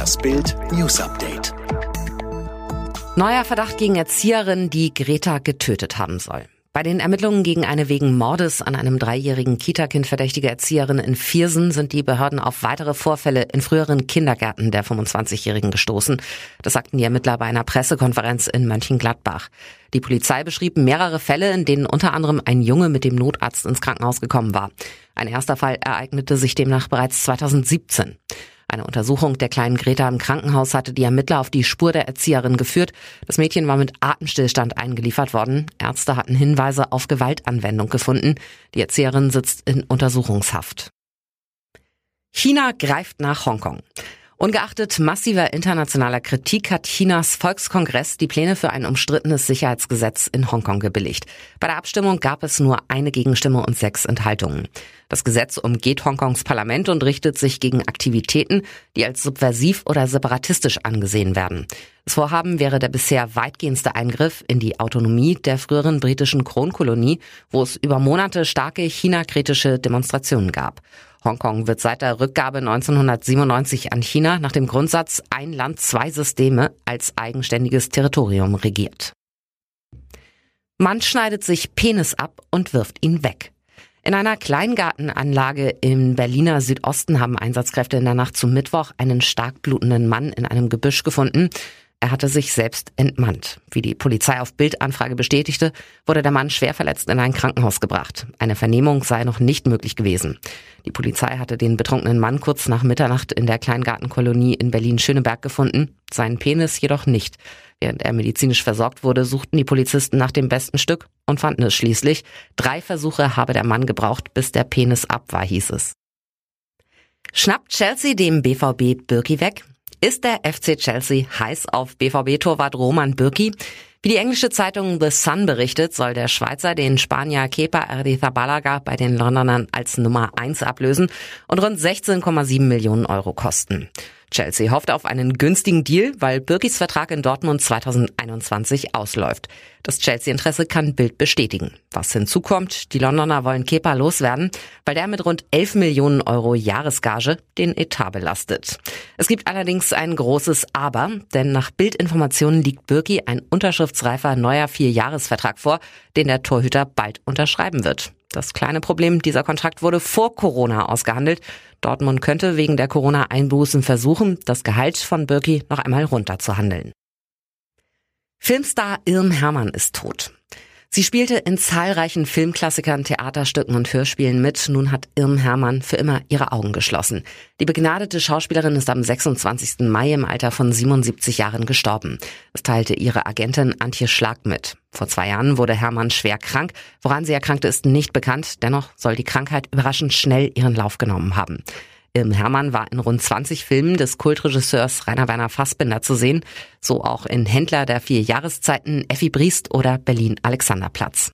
Das Bild News Update. Neuer Verdacht gegen Erzieherin, die Greta getötet haben soll. Bei den Ermittlungen gegen eine wegen Mordes an einem dreijährigen Kita-Kind verdächtige Erzieherin in Viersen sind die Behörden auf weitere Vorfälle in früheren Kindergärten der 25-Jährigen gestoßen. Das sagten die Ermittler bei einer Pressekonferenz in Mönchengladbach. Die Polizei beschrieb mehrere Fälle, in denen unter anderem ein Junge mit dem Notarzt ins Krankenhaus gekommen war. Ein erster Fall ereignete sich demnach bereits 2017. Eine Untersuchung der kleinen Greta im Krankenhaus hatte die Ermittler auf die Spur der Erzieherin geführt. Das Mädchen war mit Atemstillstand eingeliefert worden. Ärzte hatten Hinweise auf Gewaltanwendung gefunden. Die Erzieherin sitzt in Untersuchungshaft. China greift nach Hongkong. Ungeachtet massiver internationaler Kritik hat Chinas Volkskongress die Pläne für ein umstrittenes Sicherheitsgesetz in Hongkong gebilligt. Bei der Abstimmung gab es nur eine Gegenstimme und sechs Enthaltungen. Das Gesetz umgeht Hongkongs Parlament und richtet sich gegen Aktivitäten, die als subversiv oder separatistisch angesehen werden. Das Vorhaben wäre der bisher weitgehendste Eingriff in die Autonomie der früheren britischen Kronkolonie, wo es über Monate starke China-kritische Demonstrationen gab. Hongkong wird seit der Rückgabe 1997 an China nach dem Grundsatz ein Land, zwei Systeme als eigenständiges Territorium regiert. Man schneidet sich Penis ab und wirft ihn weg. In einer Kleingartenanlage im Berliner Südosten haben Einsatzkräfte in der Nacht zum Mittwoch einen stark blutenden Mann in einem Gebüsch gefunden. Er hatte sich selbst entmannt. Wie die Polizei auf Bildanfrage bestätigte, wurde der Mann schwer verletzt in ein Krankenhaus gebracht. Eine Vernehmung sei noch nicht möglich gewesen. Die Polizei hatte den betrunkenen Mann kurz nach Mitternacht in der Kleingartenkolonie in Berlin-Schöneberg gefunden, seinen Penis jedoch nicht. Während er medizinisch versorgt wurde, suchten die Polizisten nach dem besten Stück und fanden es schließlich. Drei Versuche habe der Mann gebraucht, bis der Penis ab war, hieß es. Schnappt Chelsea dem BVB Birki weg? Ist der FC Chelsea heiß auf BVB-Torwart Roman Bürki? Wie die englische Zeitung The Sun berichtet, soll der Schweizer den Spanier Kepa Arrizabalaga bei den Londonern als Nummer 1 ablösen und rund 16,7 Millionen Euro kosten. Chelsea hofft auf einen günstigen Deal, weil Birkis Vertrag in Dortmund 2021 ausläuft. Das Chelsea-Interesse kann Bild bestätigen. Was hinzukommt, die Londoner wollen Kepa loswerden, weil der mit rund 11 Millionen Euro Jahresgage den Etat belastet. Es gibt allerdings ein großes Aber, denn nach Bildinformationen liegt Birki ein unterschriftsreifer neuer Vierjahresvertrag vor, den der Torhüter bald unterschreiben wird. Das kleine Problem, dieser Kontrakt wurde vor Corona ausgehandelt. Dortmund könnte wegen der Corona-Einbußen versuchen, das Gehalt von Birki noch einmal runterzuhandeln. Filmstar Irm Hermann ist tot. Sie spielte in zahlreichen Filmklassikern, Theaterstücken und Hörspielen mit. Nun hat Irm Hermann für immer ihre Augen geschlossen. Die begnadete Schauspielerin ist am 26. Mai im Alter von 77 Jahren gestorben. Es teilte ihre Agentin Antje Schlag mit. Vor zwei Jahren wurde Hermann schwer krank. Woran sie erkrankte, ist nicht bekannt. Dennoch soll die Krankheit überraschend schnell ihren Lauf genommen haben. Im Hermann war in rund 20 Filmen des Kultregisseurs Rainer Werner Fassbinder zu sehen, so auch in Händler der vier Jahreszeiten, Effi Briest oder Berlin Alexanderplatz.